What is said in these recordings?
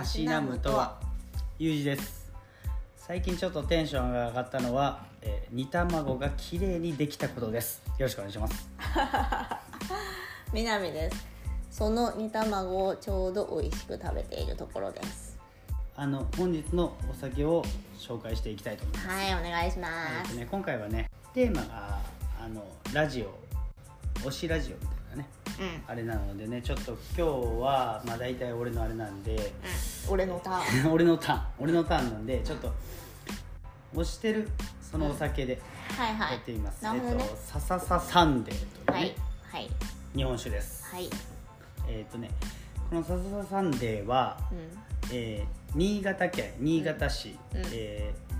たしなむとは？ゆうじです。最近ちょっとテンションが上がったのは、えー煮卵が綺麗にできたことです。よろしくお願いします。南です。その煮卵をちょうど美味しく食べているところです。あの本日のお酒を紹介していきたいと思います、はいお願いしまえっとす、ね、今回はねテーマがあのラジオ。推しラジオみたいなあれなのでねちょっと今日はまあ大体俺のあれなんで俺のターン。俺のターン。俺のターンなんでちょっと推してるそのお酒ではいはい。やってみます、なるほどね。えっとササササンデーというね、はいはい。日本酒です。はい。えっ、とねこのササササンデーは、うえー新潟県新潟市、うん。えー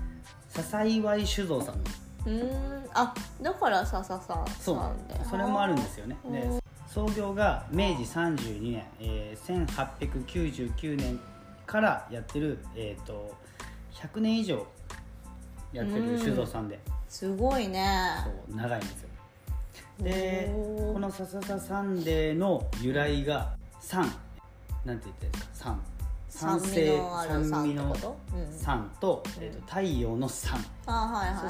笹祝酒造さんの。んうーん。あだからさささそうさんでそれもあるんですよね。うんで創業が明治32年、えー1899年からやってる、えー、と100年以上やってる酒造さんで、すごいね。そう長いんですよ。でこの「さささサンデー」の由来が酸なんて言ってるんですか？酸酸味のある酸酸味のってこと？うん。えー、と太陽の酸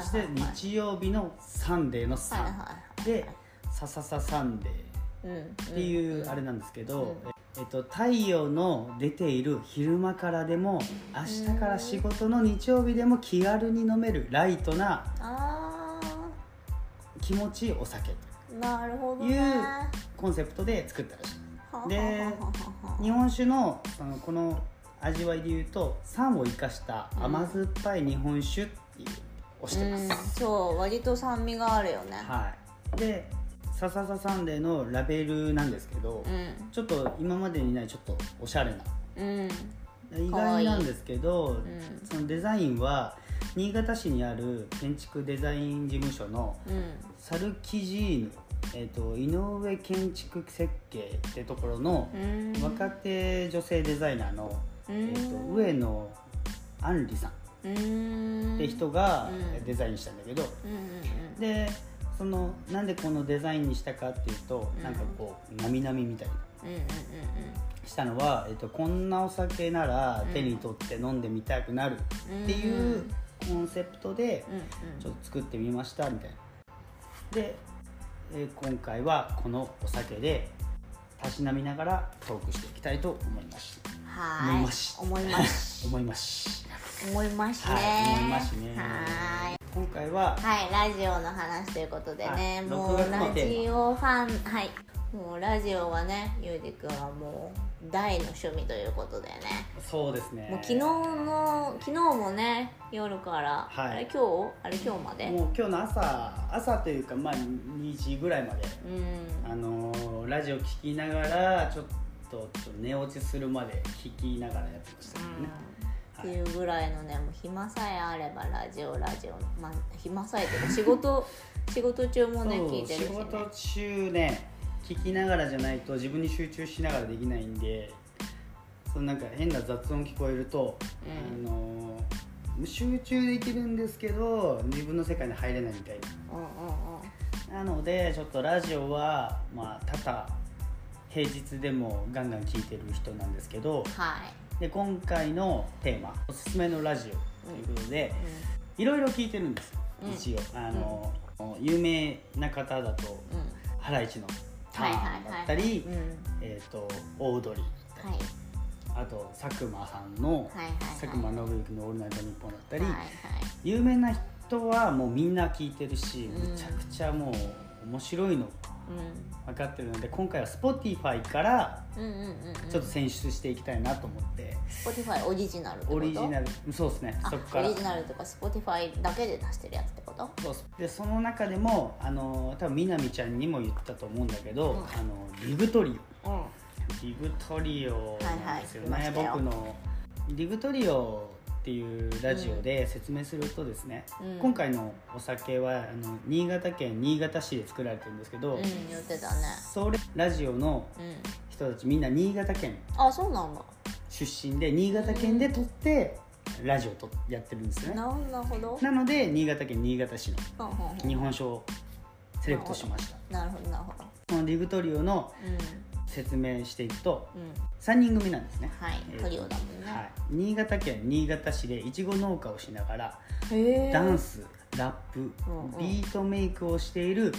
そして日曜日のサンデーのはい酸、はいはいで「さささサンデー」うんっていうあれなんですけど、うんえっと、太陽の出ている昼間からでも明日から仕事の日曜日でも気軽に飲めるライトなあ気持ちいいお酒。ーなるほどね。いうコンセプトで作ったらしい。で日本酒のそのこの味わいでいうと酸を生かした甘酸っぱい日本酒っていうをしてます、うんそう割と酸味があるよね。はい。で「さささサンデー」のラベルなんですけど、うん。ちょっと今までにないちょっとおしゃれな。うん。意外なんですけどん。そのデザインは新潟市にある建築デザイン事務所のうん。サルキジーヌ、えー、と井上建築設計ってところのうん。若手女性デザイナーの、うんえー、と上野杏里さんうんって人がうん。デザインしたんだけど、うんうん。でそのなんでこのデザインにしたかっていうと、うん。なんかこうなみなみみたいな。したのは、えっと、こんなお酒なら手に取って飲んでみたくなるっていうコンセプトでちょっと作ってみましたみたいな。で、えー今回はこのお酒でたしなみながらトークしていきたいと思います。はーい。思います。思います。思います。思いますね。はい思いますね。はーい今回ははいラジオの話ということでね、はいもう6月のラジオファンはいもうラジオはねゆうじくんはもう大の趣味ということでね。そうですね。もう昨日の昨日もね夜から、はい。あれ今日？あれ今日まで？もう今日の朝朝というかまあ2時ぐらいまでうん。あのーラジオ聞きながらちょっとちょっと寝落ちするまで聞きながらやってましたけどね、っていうぐらいのねもう暇さえあればラジオラジオまあ暇さえというか仕事 仕事中もね聞いてるしね。仕事中ね聞きながらじゃないと自分に集中しながらできないんでそのなんか変な雑音聞こえると、うん。あのー集中できるんですけど自分の世界に入れないみたいうんうんうん。ななのでちょっとラジオはまあ多々平日でもガンガン聞いてる人なんですけどはいで今回のテーマ「おすすめのラジオ」ということで、いろいろ聞いてるんですよ、うん。一応。あの、有名な方だとハライチのターンだったりうん。えーとオードリーはい。あと佐久間さんのはいはいはい。佐久間信之の「オールナイトニッポン」だったり、はいはい。有名な人はもうみんな聞いてるし、うん。むちゃくちゃもう面白いのう分かってるので今回は Spotify からちょっと選出していきたいなと思って、Spotify オリジナルオリジナルそうですね。あそこから。オリジナルとか Spotify だけで出してるやつってこと？そうでその中でもあの多分みなみちゃんにも言ったと思うんだけど、うん。あのリグトリオうん。リグトリオなんですよね、はいはい。よ僕のリグトリオっていうラジオで説明するとですね、うん。今回のお酒はあの新潟県新潟市で作られてるんですけど、うん言ってたね。それラジオのうん。人たちみんな新潟県あそうなんだ。出身で新潟県で撮ってラジオとやってるんですね。なるほど。なので新潟県新潟市の日本酒をセレクトしました。なるほどなるほどそのリグトリオのうん。説明していくとうん。3人組なんですね、はいえー。トリオだもんね、はい、新潟県新潟市でいちご農家をしながらダンスラップビートメイクをしている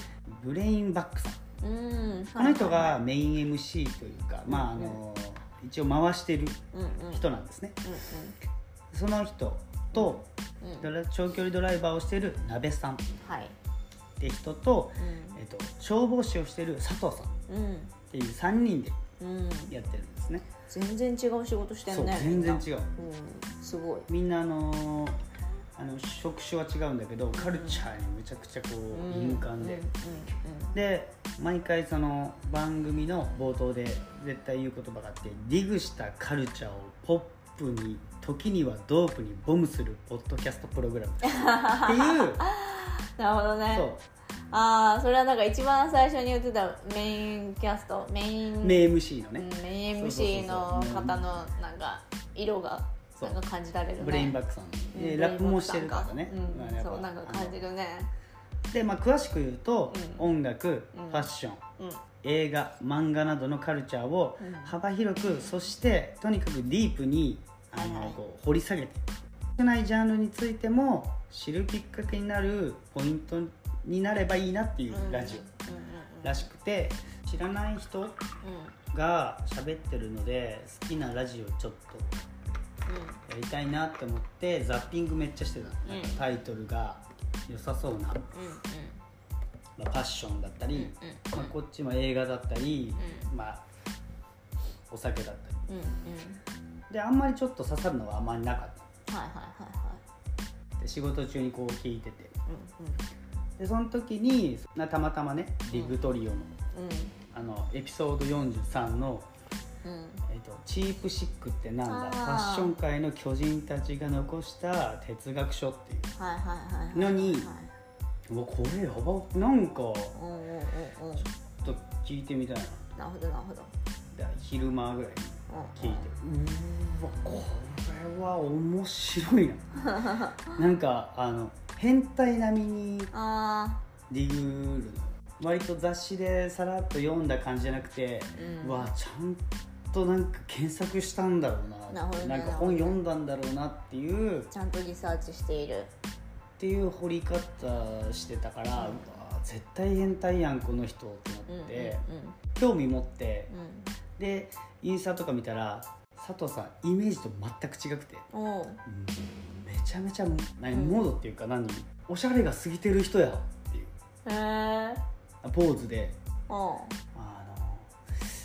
ブレインバックさん。うんこの人がメイン MC というか、まああの一応回してる人なんですね。うその人と長距離ドライバーをしている鍋さん。っはいて人と,、うえっと消防士をしている佐藤さんっていう3人でうん。やってるんですね。全然違う仕事してんね。全然違う。すごい。みんなあのあの職種は違うんだけどカルチャーにめちゃくちゃこう敏感で、で毎回その番組の冒頭で絶対言う言葉があってディグしたカルチャーをポップに時にはドープにボムするポッドキャストプログラムっていう。なるほどね。そう。ああそれはなんか一番最初に言ってたメインキャストメインメイン MC のね、うんメイン MC の方のなんか色がなんか感じられるね。ブレインバックさんうんでラップもしてるからね、うんまあそうなんか感じるね。で、まあ、詳しく言うと、う音楽、うん。ファッションうん。映画漫画などのカルチャーをうん。幅広く、そしてとにかくディープにあの、こう掘り下げて少ないジャンルについても知るきっかけになるポイントになればいいなっていうラジオらしくて知らない人うん。が喋ってるので好きなラジオちょっとやりたいなって思ってザッピングめっちゃしてたの、うん。タイトルが良さそうな、まあ、ファッションだったり、まあ、こっちも映画だったり、うまあ、お酒だったりであんまりちょっと刺さるのはあんまりなかっはいはいはいはい。たで仕事中にこう聞いてて。うでその時になたまたまねリグトリオの,、んうん。あのエピソード43のうんうん。えっとチープシックってなんだファッション界の巨人たちが残した哲学書っていう。のにはいうわこれやばなんかちょうんうんうん。うんっと聞いてみたいな。なるほどなるほど。で昼間ぐらいに聞いて。うわこれは面白いな。なんかあの変態並みにあディグるの割と雑誌でさらっと読んだ感じじゃなくて、うん。わちゃんとなんか検索したんだろうな。なねんか本読んだんだろうなっていうっあちゃんとリサーチしている。ていう掘り方してたから、うわ絶対変態やんこの人って。うんうんなって、興味持って。うでインスタとか見たら佐藤さんイメージと全く違くて、う。うんめちゃめちゃ何モードっていうか何？おしゃれが過ぎてる人やっていう。へえポーズで。おう。あの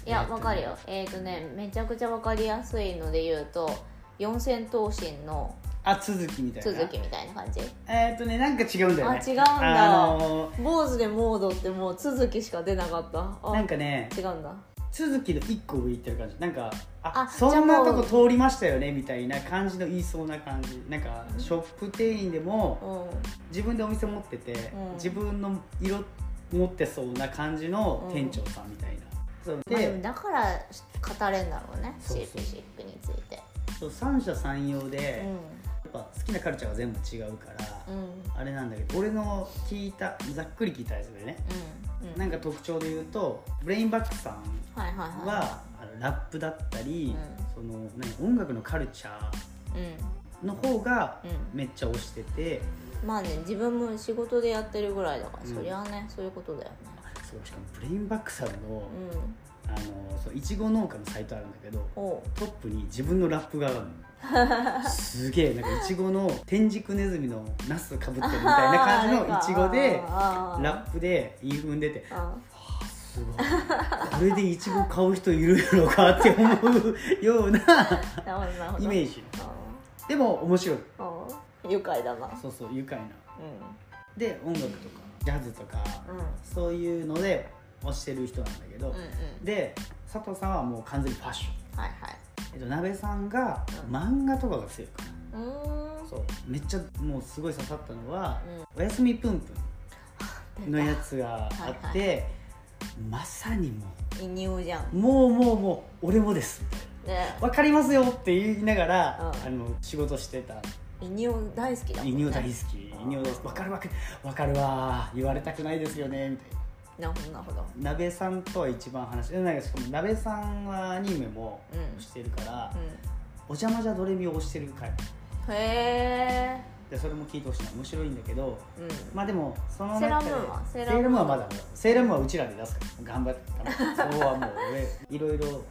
いやえっとわかるよ。えっ、とねめちゃくちゃわかりやすいので言うと四千頭身のあ続きみたいな。続きみたいな感じ？えーっとねなんか違うんだよね。あ違うんだ。あの坊主でモードってもう続きしか出なかった。あなんかね違うんだ続きの一個上行ってる感じ。なんかああそんなとこ通りましたよねみたいな感じの言いそうな感じ。なんかショップ店員でもうん。自分でお店持ってて、うん。自分の色持ってそうな感じの店長さんみたいな、でだから語れんだろうねシープシックについて。そう三者三様で、ぱ好きなカルチャーが全部違うから、うん。あれなんだけど俺の聞いたざっくり聞いたやつでね、なんか特徴で言うとブレインバックさんはいはいはい。はあのラップだったり、うその何音楽のカルチャーの方がうん。めっちゃ推してて、まあね自分も仕事でやってるぐらいだから、うん。そりゃねそういうことだよね。そうしかもブレインバックさんのうん。あのそういちご農家のサイトあるんだけどトップに自分のラップがあるのすげえなんかいちごの天竺ネズミのナスかぶってるみたいな感じのいちごでラップで言い踏んでてあすごい。これでいちご買う人いるやろかって思うようなイメージ。あでも面白い。愉快だな。そうそう愉快な。うで音楽とかジャズとかんうん。そういうので推してる人なんだけど、うんうん。で佐藤さんはもう完全にファッション。はいはい。えっと、鍋さんがうん。漫画とかが強いかな、うーん。そう。めっちゃもうすごい刺さったのはうん「おやすみぷんぷん」の出やつがあって、まさにもた移入じゃん。うもうもうもう俺もです。でわかりますよって言いながら、うん。あの仕事してた。移入大好きだもんね。犬大好き。犬大好き。わかるわかるわかるわ言われたくないですよねみたいななるほどなるほど。鍋さんとは一番話してなんかしかも鍋さんはアニメもうん。してるから、うお邪魔じゃドレミを押してる回。んへでそれも聞いてほしいな。面白いんだけどえうん。まあでもその中でセーラームーンは？セーセーラームーンラームーンはまだセーラームーンはうちらで出すから頑張って。そこはもう俺 いろいろ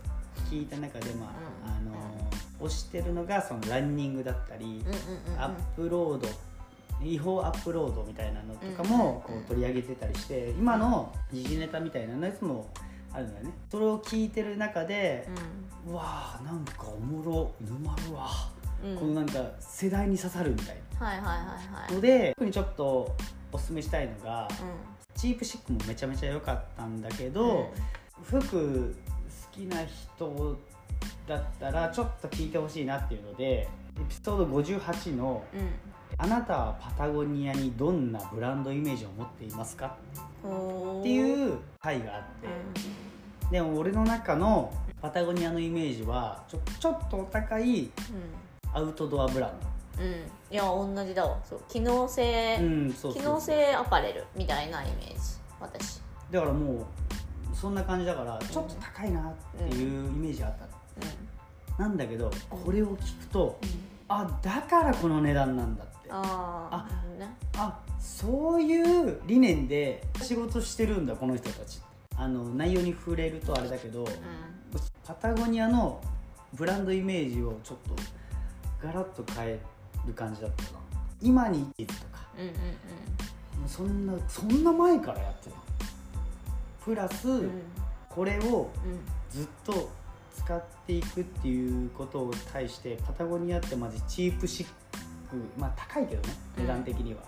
聞いた中でまあ、うん。あの推してるのがそのランニングだったり、うんうんうんうん。アップロード違法アップロードみたいなのとかうんもこう取り上げてたりして今の時事ネタみたいなやつもあるんだよね。それを聞いてる中で、うわーなんかおもろ沼るわ、うん。うんこのなんか世代に刺さるみたいはいはいはいはい。なので特にちょっとおすすめしたいのが、うチープシックもめちゃめちゃ良かったんだけん。ど、服好きな人だったらちょっと聞いてほしいなっていうのでエピソード58のうんうん「あなたはパタゴニアにどんなブランドイメージを持っていますか?」っていう回があって、でも俺の中のパタゴニアのイメージはちょちょっとお高いアウトドアブランうん、うん、いや同じだわ。そう。機能性、ドうんそう機能性アパレルみたいなイメージ。私。だからもうそんな感じだからちょっと高いなっていうイメージがあった。の、うん。なんだけどこれを聞くとあだからこの値段なんだってあああね。あそういう理念で仕事してるんだこの人たちあの内容に触れるとあれだけど、うパタゴニアのブランドイメージをちょっとガラッと変える感じだったな今に生きるとか。んうんうん。そんなそんな前からやってたプラス、うんうん。これをうん。ずっと使っていくっていうことを対してパタゴニアってマジチープシックまあ高いけどねうん。値段的には、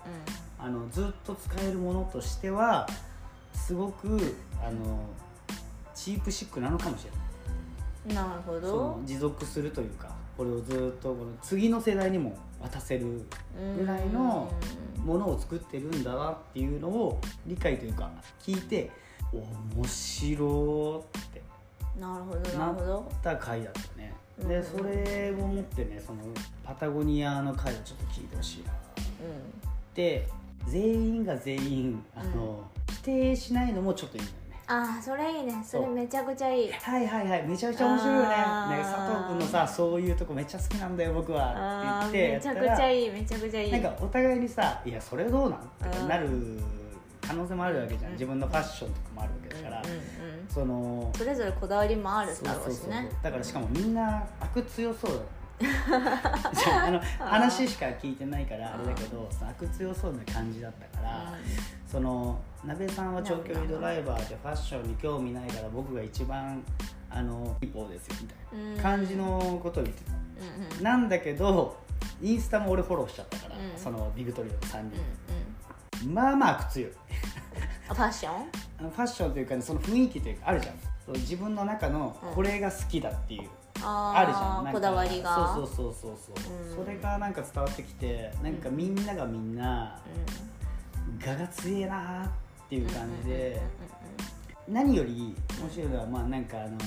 あのずっと使えるものとしてはすごくあのチープシックなのかもしれない。うんなるほそどの持続するというかこれをずっとこの次の世代にも渡せるぐらいのものを作ってるんだなっていうのを理解というか聞いて面白ってなるほどななるほど。った回だったね。うんでそれをもってねそのパタゴニアの回をちょっと聞いてほしいな。うで全員が全員あの、否定しないのもちょっといいんだよね。んああそれいいね。それめちゃくちゃいい。はいはいはい。めちゃくちゃ面白いよねね佐藤君のさそういうとこめっちゃ好きなんだよ僕は。って言ってめちゃくちゃいいいめちゃくちゃいい。なんかお互いにさ「いやそれどうなん?」ってうん。なる可能性もあるわけじゃん。うん。自分のファッションとかもあるわけだから、うんうんうんそのそれぞれこだわりもあるだろうしそうそうそうねだからしかもみんな悪強そうだあ あの話しか聞いてないからあれだけど悪強そうな感じだったから、その鍋さんは長距離ドライバーでファッションに興味ないから僕が一番あのいい方ですよみたいな感じのことを言ってた、うんうん。うんなんだけどインスタも俺フォローしちゃったから、うん。そのビクトリオの3うん人、まあまあ悪強い。あファッション？ファッションというか、ね、その雰囲気というかあるじゃん。そう自分の中のうん。これが好きだっていう、ああるじゃん。なんかこだわりが。そうそうそうそうそう、うん。それがなんか伝わってきてなんかみんながみんな我が強えなっていう感じで、何より面白いのはまあなんかあの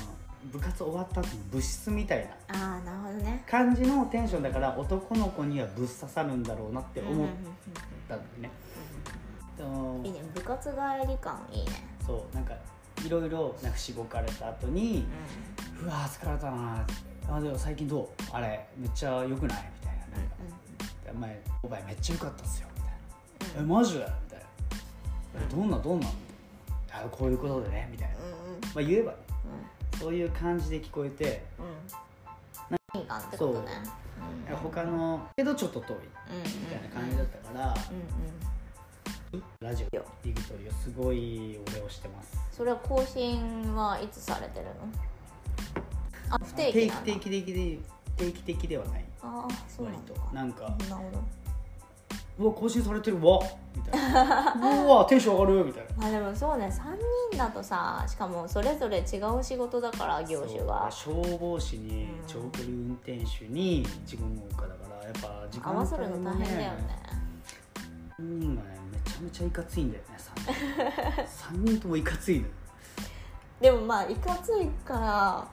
部活終わった後の部室みたいなああなるほどね。感じのテンションだから男の子にはぶっ刺さるんだろうなって思っうんうんうんたんだよね、いいね。部活帰り感いいね。そうなんかいろいろなんかしごかれた後にうわー疲れたなあでも最近どう？あれめっちゃ良くない？みたいな。なんか前お前めっちゃ良かったっすよ。みたいな。えマジ？でみたいな。えどんなどんな？あこういうことでね。みたいな、うんうん。まあ、言えばね。そういう感じで聞こえて。うん。うんいい感ってことね。う。ん。他のけどちょっと遠い。うんうん。みたいな感じだったから、うんうんラジオ。ビクトリオすごい俺をしてます。それは更新はいつされてるの？あ不定期なんだ定期的で定期的ではない。ああそうなんだ。なんかなるほど。うわ更新されてる。わ！みたいな。うわテンション上がるみたいな。まあでもそうね。3人だとさしかもそれぞれ違う仕事だから業種がそう消防士にうん。長距離運転手に自分の家だからやっぱ時間合わせるの大変だよね。3人がね。めちゃめちゃいかついんだよね3人三人ともいかついのよでもまあいかついから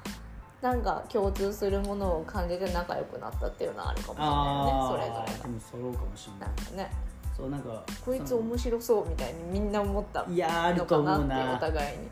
なんか共通するものを感じて仲良くなったっていうのはあるかもしれないよね。それぞれ。でもそうかもしれながなんかねそそうなんかこいつ面白そうみたいにみんな思ったいやあると思うな。お互いに。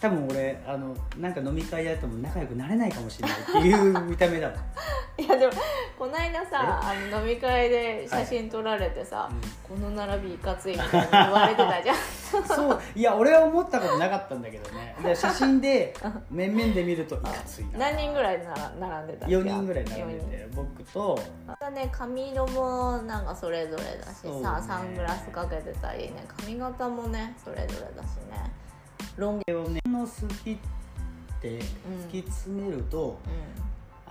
多分俺あのなんか飲み会やっても仲良くなれないかもしれないっていう見た目だもん。いやでもこの間さあの飲み会で写真撮られてさ、この並びいかついみたいに言われてたじゃん。そう。いや俺は思ったことなかったんだけどね。で写真で面々で見るといかついな。何人ぐらいなら並んでたっけ？4人ぐらい並んでて僕と。またね髪色もなんかそれぞれだしそうね。さ、サングラスかけてたりね髪型もねそれぞれだしね。ロン毛をねの好きって突き詰めると、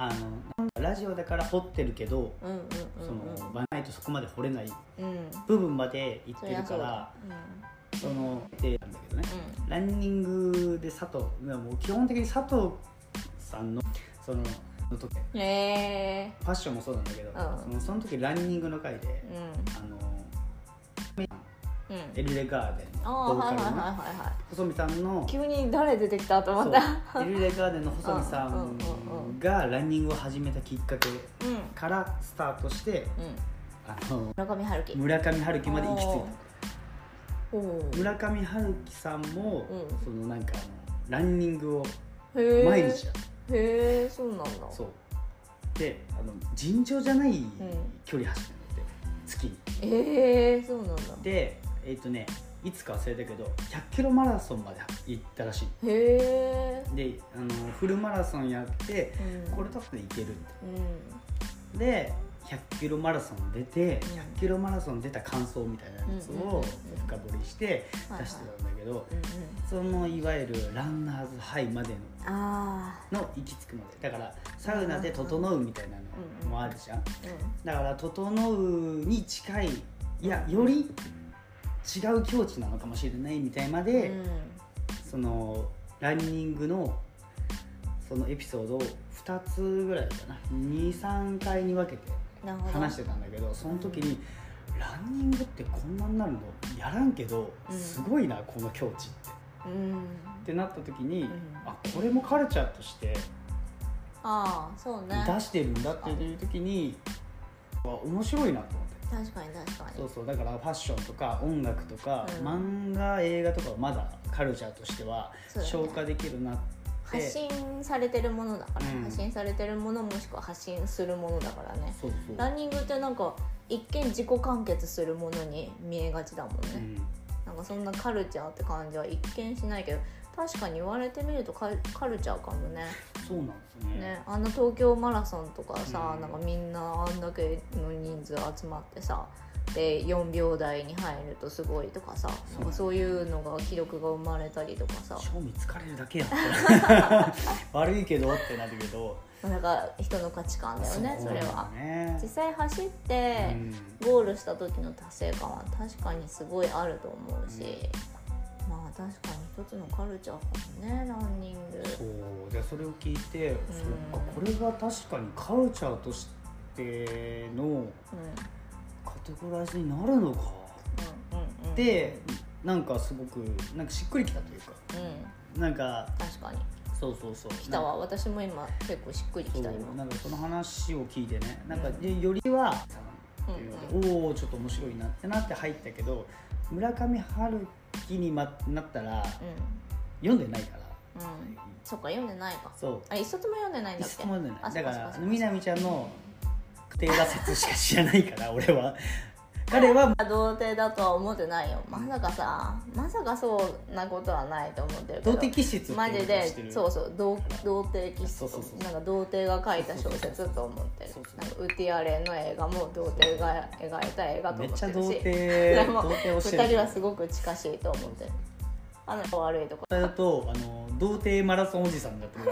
あのラジオだから掘ってるけど、うんうんうんその場ないとそこまで掘れないうんうん部分まで行っそてるかりゃそうだらそのでなんだけどね、うランニングで佐藤もう基本的に佐藤さんのそのの時フんへえァッションもそうなんだけど、ん。そのその時ランニングの回で、うあのんうんエルレガーデンボーカルの細見さんの急に誰出てきたと思った。エルレガーデンの細見さうんがランニングを始めたきっかけうん。からスタートしてうん。あの村上春樹。村上春樹まで行き着いた。村上春樹さんも、うん。そのなんかランニングを毎日やるへえそうなんだ。そう。であの尋常じゃない距離走って月に。ええそうなんだ。でえっ、とねいつか忘れたけど100キロマラソンまで行ったらしい。へえであのフルマラソンやってうん。これだったらいけるって。うん。で100キロマラソン出てうん。100キロマラソン出た感想みたいなやつをうんうんうんうん。深掘りして出してたんだけどうんうん。そのいわゆるランナーズハイまであのの行き着くまで。だからサウナで整うみたいなのもあるじゃん。あだから整うに近いいやより違う境地なのかもしれないみたいまうんで、うん。そのランニングのそのエピソードを2つぐらいかな。23回に分けて話してたんだけどその時に、ランニングってこんなになるの？やらんけどうん。すごいな、この境地って。うん。ってなった時に、ん。あこれもカルチャーとしてああそうね。出してるんだっていう時に、あ面白いなと思って。確かに確かに。そうそうだからファッションとか音楽とか、うん。漫画映画とかはまだカルチャーとしてはそうだね。消化できるなって、発信されてるものだから、うん。発信されてるものもしくは発信するものだからね。そうそう。ランニングってなんか一見自己完結するものに見えがちだもんね、うん。なんかそんなカルチャーって感じは一見しないけど確かに言われてみるとカルカルチャーかもね。そうなんですね。ねあんな東京マラソンとかさ、うん。なんかみんなあんだけの人数集まってさで4秒台に入るとすごいとかさそう。なんかそういうのが記録が生まれたりとかさ。賞味疲れるだけや 悪いけどってなるけど。なんか人の価値観だよねそれは。ね実際走ってうん。ゴールした時の達成感は確かにすごいあると思うし、まあ確かに一つのカルチャーかもねランニング。そうでそれを聞いて、そっかこれは確かにカルチャーとしてのうん。カテゴライズになるのか。うんうんうん。でなんかすごくなんかしっくりきたというか。うん。なんか確かに。そうそうそう。来たわ。私も今結構しっくりきた今。なんかその話を聞いてね。なんかうんでよりはうので、おおちょっと面白いなってなって入ったけど村上春樹にまなったら読んでないから、うん。うんそっか読んでないか。そう。あ一冊も読んでないんだっけ？一冊も読んでなあいだからみなみちゃんの家庭挫折しか知らないから俺は彼は。童貞だとは思ってないよ。まさかさまさかそうなことはないと思ってるけど。童貞気質マジでそうそう童童貞気質なんか童貞が書いた小説と思ってる。なんかウッディアレンの映画も童貞が描いた映画とめっちゃ思ってるし。童貞でも童貞をしてる2人はすごく近しいと思ってる。あの悪いとこ。だとあの童貞マラソンおじさんだってる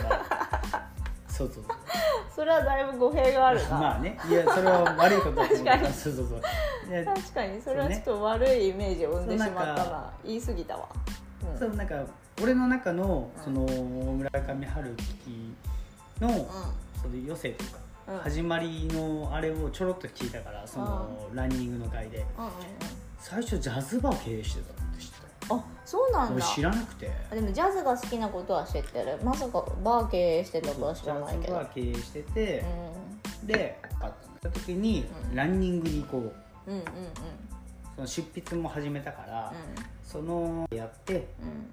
からそうそう。それはだいぶ語弊があるな、まあね。いやそれは悪いことだと思う。確かに。そうそうそう。で確かにそれはちょっと悪いイメージを生んでしまったそうな言い過ぎたわ、うん。そうなんか俺の中のうん。その村上春樹のうその余生というか、うん。始まりのあれをちょろっと聞いたからそのランニングの回で。んうんうん。最初ジャズバー経営してたって知ったうんあそうなん俺だ知らなくて。あでもジャズが好きなことは知ってる。まさかバー経営してたとは知らないけど。ジャズバー経営してて、うであった時にうん。ランニングに行こう。んうんうんうん。その執筆も始めたから、うそのやってんうん。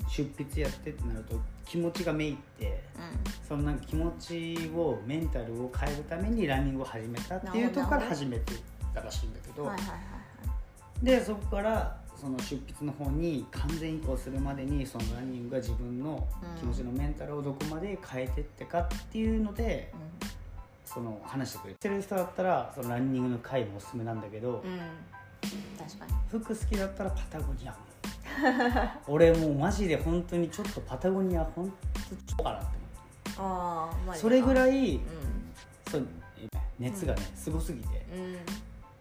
出筆やってってなると気持ちがめいってうそのなんか気持ちをメンタルを変えるためにランニングを始めたっていうところから始めてたらしいんだけど、んはいはいはいはい。でそこからその出筆の方に完全移行するまでにそのランニングが自分の気持ちのメンタルをどこまで変えてってかっていうのでその話してくれてる人だったらそのランニングの回もおすすめなんだけど、うん、うん、確かに。服好きだったらパタゴニア。俺もうマジで本当にちょっとパタゴニア本当ちょかなってああまあ思うそれぐらいいそう熱がねすごすぎて。うん。うん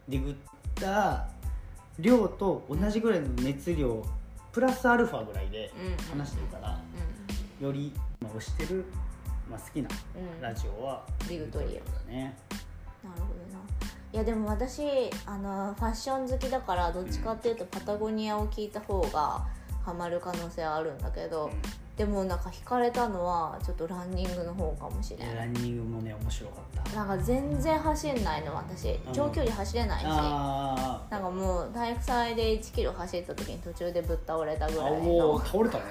ディグった量と同じぐらいの熱量プラスアルファぐらいでうん話してるからより、まあ、推してる、まあ、好きなラジオはビグトリアだね。なるほどな。いやでも私あのファッション好きだからどっちかっていうとパタゴニアを聞いた方がハマる可能性はあるんだけど、でもなんか惹かれたのはちょっとランニングの方かもしれないランニングもね面白かった。なんか全然走んないの私。長距離走れないし、あなんかもう体育祭で1キロ走った時に途中でぶっ倒れたぐらいおのお倒れたね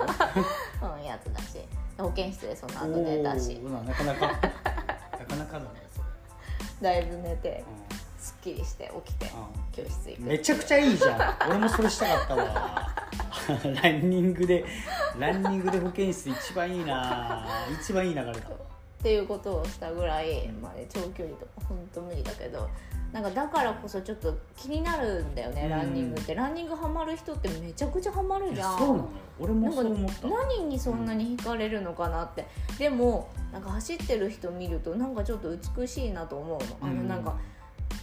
うん、やつだし。保健室でその後寝たし。なかなか。なかなかだねそれ、だいぶ寝て。うんすっきりして起きて教室行くめちゃくちゃいいじゃん。俺もそれしたかったわ。ランニングでランニングで保健室一番いいな。一番いい流れだ。っていうことをしたぐらい、まあね、長距離とか本当無理だけどなんかだからこそちょっと気になるんだよね、うん。ランニングって。ランニングハマる人ってめちゃくちゃハマるいじゃん。やそうなの？よ俺もそう思った。何にそんなに惹かれるのかなって、でもなんか走ってる人見るとなんかちょっと美しいなと思うの。あのなんか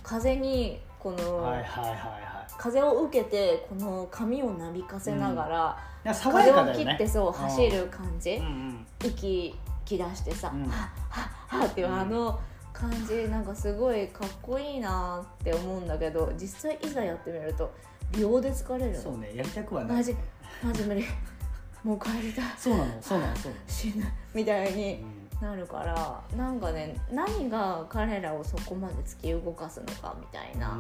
風にこの、はいはいはいは風を受けてこの髪をなびかせながら、いなんやかだよね。切ってそう走る感じ、うんうん。息切らしてさ、うん。はっはっはっていうあの感じなんかすごいかっこいいなって思うんだけど実際いざやってみると秒で疲れるの。そうねやりたくはない。マジマジ無理。もう帰りたい。そうなのそうなのそうなの。死ぬ。みたいにうんなるからなんかね何が彼らをそこまで突き動かすのかみたいな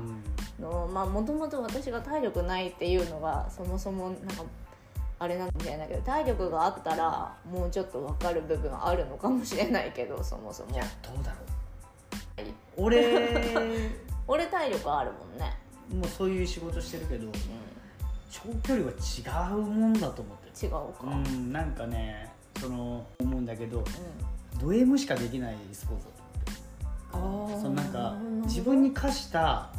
のまあもともと私が体力ないっていうのがそもそもなんかあれなんかもしれないけど体力があったらもうちょっと分かる部分あるのかもしれないけどそもそも。いやどうだろう。俺 俺体力あるもんね。もうそういう仕事してるけどう長距離は違うもんだと思って違うか。うん、うんなんかねその思うんだけどド M しかできないスポーツだっそのなんか自分に課した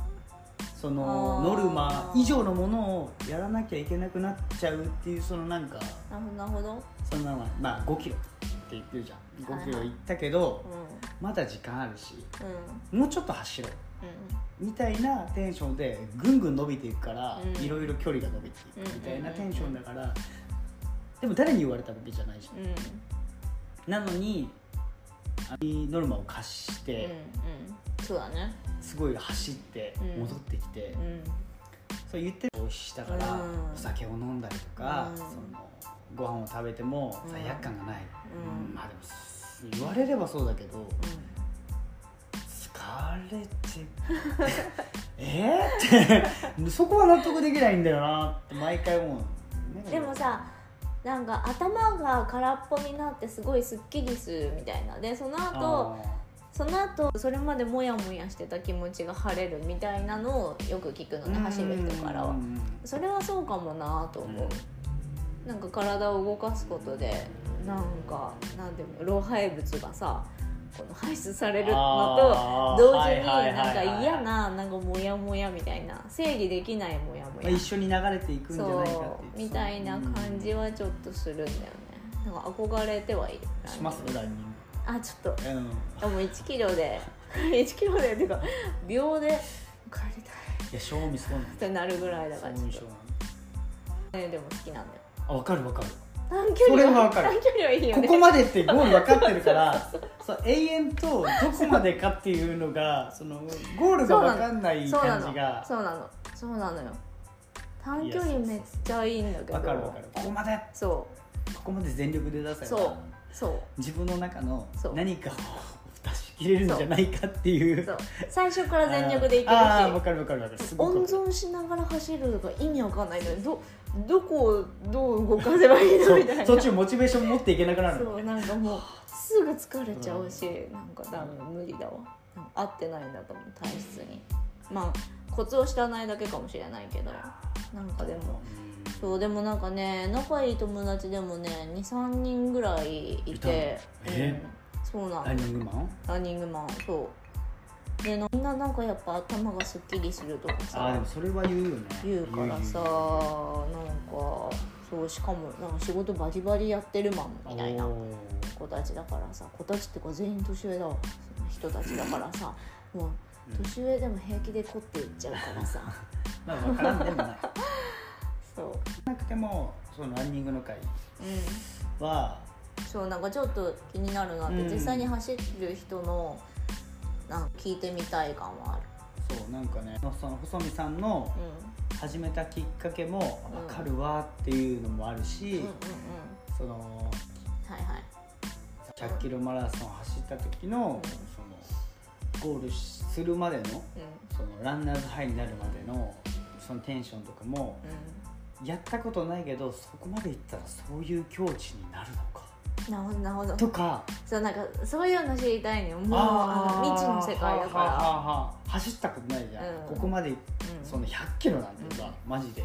そのノルマ以上のものをやらなきゃいけなくなっちゃうっていうそのなんかなるほどそんなまあ5キロって言ってるじゃん。5キロはいったけどうまだ時間あるしんうん。もうちょっと走ろう。うん。みたいなテンションでぐんぐん伸びていくからうん。いろいろ距離が伸びていくみたいなテンションだからでも誰に言われたわけじゃないじゃん。うん。なのにあノルマを課しうんうんそうだねすごい走って戻ってきてうんそう言ってしたからお酒を飲んだりとかうんそのご飯を食べても罪悪感がないうんまあでも言われればそうだけど疲れてえー、ってそこは納得できないんだよなって毎回思ううんでもさなんか頭が空っぽになってすごいすっきりするみたいな。でその後その後それまでモヤモヤしてた気持ちが晴れるみたいなのをよく聞くのね走る人からは。それはそうかもなと思う、なんか体を動かすことでなんかなんていうの老廃物がさこの排出されるのと同時になんか嫌ななんかモヤモヤみたいな整理できないモヤモヤ。まあ、一緒に流れていくんじゃないかってみたいな感じはちょっとするんだよね。なんか憧れてはいる。うんしますランニンあちょっと。グうん。あもう1キロで 1キロでっていうか秒で。帰りたい。いや賞味そうなんってなるぐらいだからちょっと。ねでも好きなんだよ。あ分かる分かる。短距離はわかる。短距離はいいよね。ここまでってゴール分かってるからそう永遠とどこまでかっていうのが そのゴールが分かんないそうなの。感じが。そうなの。そうなのよ。短距離めっちゃいいんだけど。分かる分かる。ここまで。そここまで全力で出せそう。そう。自分の中の何かを出しきれるんじゃないかっていう。そう。最初から全力でいけるし。あーあーわかるわかる。わかる。温存しながら走るのが意味わかんないのにどどこをどう動かせばいいのみたいな。そっちをモチベーション持っていけなくなる。そうなんかもうすぐ疲れちゃうし、なんかダメ無理だわ。合ってないんだと思う体質に。まあコツを知らないだけかもしれないけど。なんかでもそうでもなんかね仲いい友達でもね23人ぐらいいてえ？うん、そうなんランニングマン？ランニングマンそう。でなみんななんかやっぱ頭がすっきりするとかさあーでもそれは言うよね。言うからさなんかそうしかもなんか仕事バリバリやってるマンみたいな子たちだからさ子たちってか全員年上だわ人たちだからさ もう年上でも平気で凝っていっちゃうからさ。まあ分からんでもない。そう。なくてもそのランニングの会うん。はそうなんかちょっと気になるなって、うん。実際に走る人のなんか聞いてみたい感はあるそうなんかねその細見さんのう始めたきっかけもうん。分かるわっていうのもあるし、んうんうんうん。そのはいはい。100キロマラソン走った時の,、うん。そのゴールするまでのうん。そのランナーズハイになるまでのそのテンションとかもやったことないけどそこまでいったらそういう境地になるのか。うんなるほどなるほど。とか。そうなんかそういうの知りたいねもうあー。の未知の世界だかはあはあはあは。あ走ったことないじゃん、うん。ここまでら、うん。その100キロなんてさ、マジで。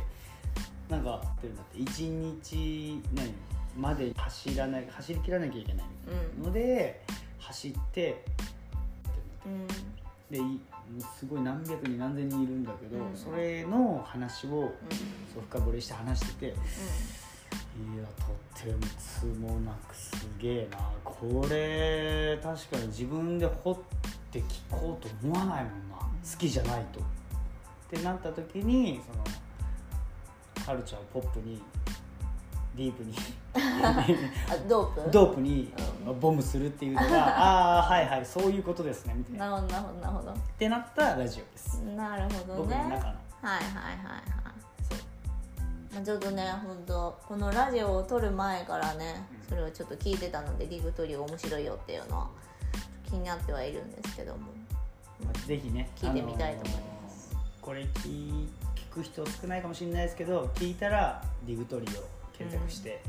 なんかってだって。1日何？まで走らない走りきらなきゃいけないうんので走ってうん。でいもうすごい何百人何千人いるんだけど、うん。それの話をうん。そう深掘りして話してていやとってもつもなくすげえなこれ確かに自分で掘って聞こうと思わないもんな好きじゃないと。ってなった時にそのカルチャーをポップにディープにあ ドープ？ドープにうボムするっていうのが ああはいはいそういうことですねみたいな。なるほどなるほどなるほどってなったラジオです。なるほどね僕の中の。はいはいはいはいまあ、ちょっとね本当このラジオを撮る前からねうん。それをちょっと聞いてたのでリグトリオ面白いよっていうのは気になってはいるんですけども。まあぜひね聞いてみたいと思います。あのーこれ聞聞く人少ないかもしれないですけど聞いたらリグトリを検索して、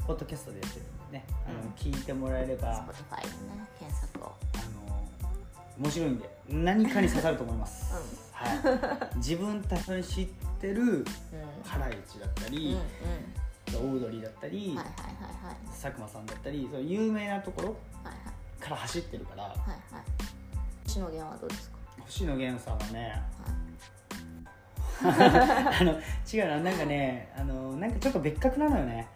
うん。ポッドキャストでやってるんでね、あのうん。聞いてもらえれば、Spotify でね検索を。あのー面白いんで何かに刺さると思います、はい、自分たちの知ってるうん。ハライチだったうんうん。り、オードリーだったり、はいはいはいはい。佐久間さんだったりそう有名なところから走ってるからはいはい。星野源はどうですか？星野源さんはねはい。あの違うななんかねあのなんかちょっと別格なのよね。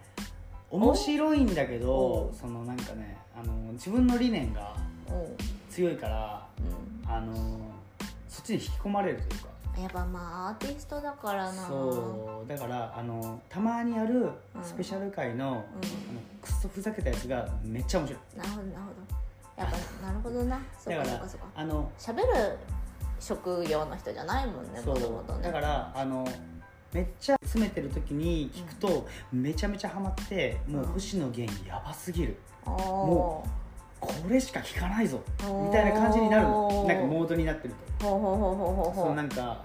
面白いんだけどお。そのなんかねあの自分の理念が強いからうん。あのそっちに引き込まれるというか。やっぱまあアーティストだからな。そう。だからあのたまにあるスペシャル回の,、あのクソふざけたやつがめっちゃ面白い。うん、なるほどなるほど。やっぱなるほどな。そうだかそうかそうか。あの喋る職業の人じゃないもんねそう。もともとね。だからあのめっちゃ詰めてる時に聞くと、めちゃめちゃハマってもう星野源やばすぎる。おもこれしか聞かないぞみたいな感じになるの。なんかモードになってると。そううなんか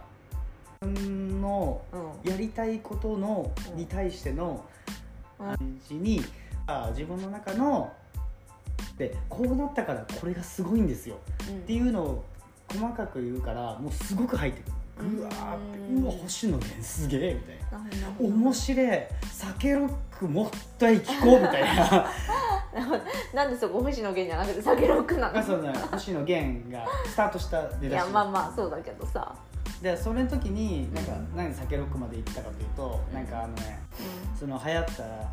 自分のうん。やりたいことのうんに対してのうん。感じにあ自分の中のでこうなったからこれがすごいんですよ。うん。っていうのを細かく言うからもうすごく入ってくる。うわーってうわ星野源すげえみたいな。面白い。酒ロックもったい聞こうみたいな なんでそこ星野源じゃなくて酒ロックなの？あそうね。星野源がスタートした出だし。いやまあまあそうだけどさ。でそれの時になんかうん何で酒ロックまで行ったかというとなんかあのねその流行ったや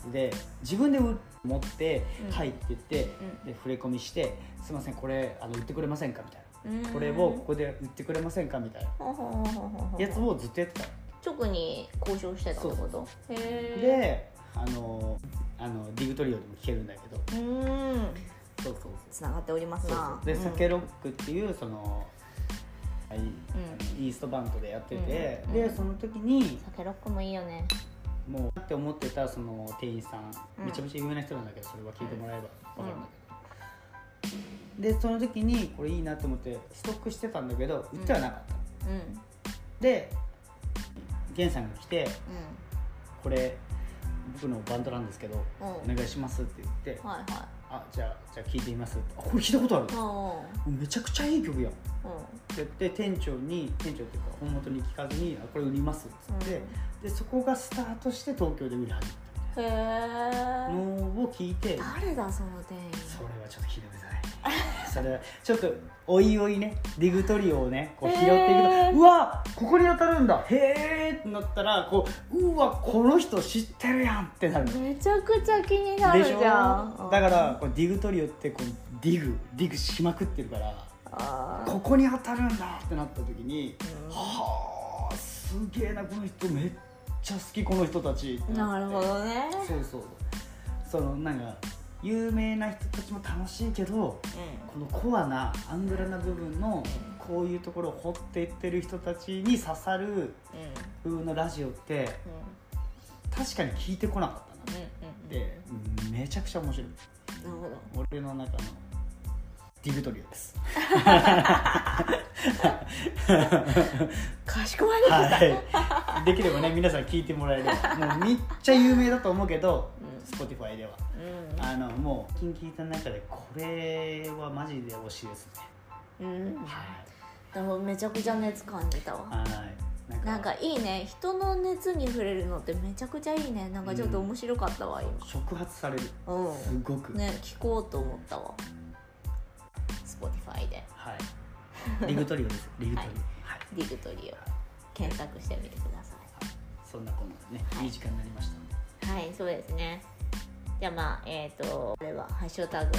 つで自分で売持ってうん。入ってって、うん。で触れ込みして「すいませんこれあの売ってくれませんか?」みたいうんな「これをここで売ってくれませんか?」みたいな。ほうほうほうほうほう。ほうやつをずっとやってた直に交渉してたってこと？へえであのあのディグトリオでも聞けるんだけど。うーん。そうそうそう。つながっておりますそうなそう。で、うん。酒ロックっていうその、はいん。イーストバンドでやってて、うんでその時に酒ロックもいいよね。もうって思ってたその店員さん、うん。めちゃめちゃ有名な人なんだけどそれは聞いてもらえば分かるんだけど、でその時にこれいいなと思ってストックしてたんだけど売ってはなかった、うん。で源さんが来てこれ僕のバンドなんですけどうん。お願いしますって言ってうんはいはい。あじゃあじゃあ聴いてみますあこれ聞いたことある。うんめちゃくちゃいい曲やん。ってう言って店長に店長っていうか本元に聞かずにあこれ売りますっつって、でそこがスタートして東京で売り始めた。えのを聞いて。誰だその店員。それはちょっとひどくない？それはちょっとおいおいねディグトリオをねこう拾っていくと、うわここに当たるんだ。へえってなったらこううわこの人知ってるやんってなるめちゃくちゃ気になるじゃん。だからこうディグトリオってこうディグディグしまくってるからここに当たるんだってなった時に、うん。はあすげえなこの人めっちゃ好きこの人たち。なるほどね。そうそうそのなんか有名な人たちも楽しいけどこのコアなアングラな部分のこういうところを掘っていってる人たちに刺さるうんうん風のラジオって確かに聞いてこなかったな。うんでめちゃくちゃ面白い。なるほど。俺の中のディグトリオです。かしこまりました。はい。できればね皆さん聞いてもらえれば。もうめっちゃ有名だと思うけどうん。Spotify では。うん。あのもう近畿た中でこれはマジで推しですね。うん。はでもめちゃくちゃ熱感じたわ。いはい。なんかいいね。人の熱に触れるのってめちゃくちゃいいね。なんかちょっと面白かったわ触発される。す今ごく、うんね聞こうと思ったわ Spotify で。はい。リグトリオです。リグトリオ。はい、ディグトリオ。検索してみてくださそんなこんなでね、はい。いい時間になりましたはいそうですね。じゃあまあえっ、とこれは「ハッシュタグ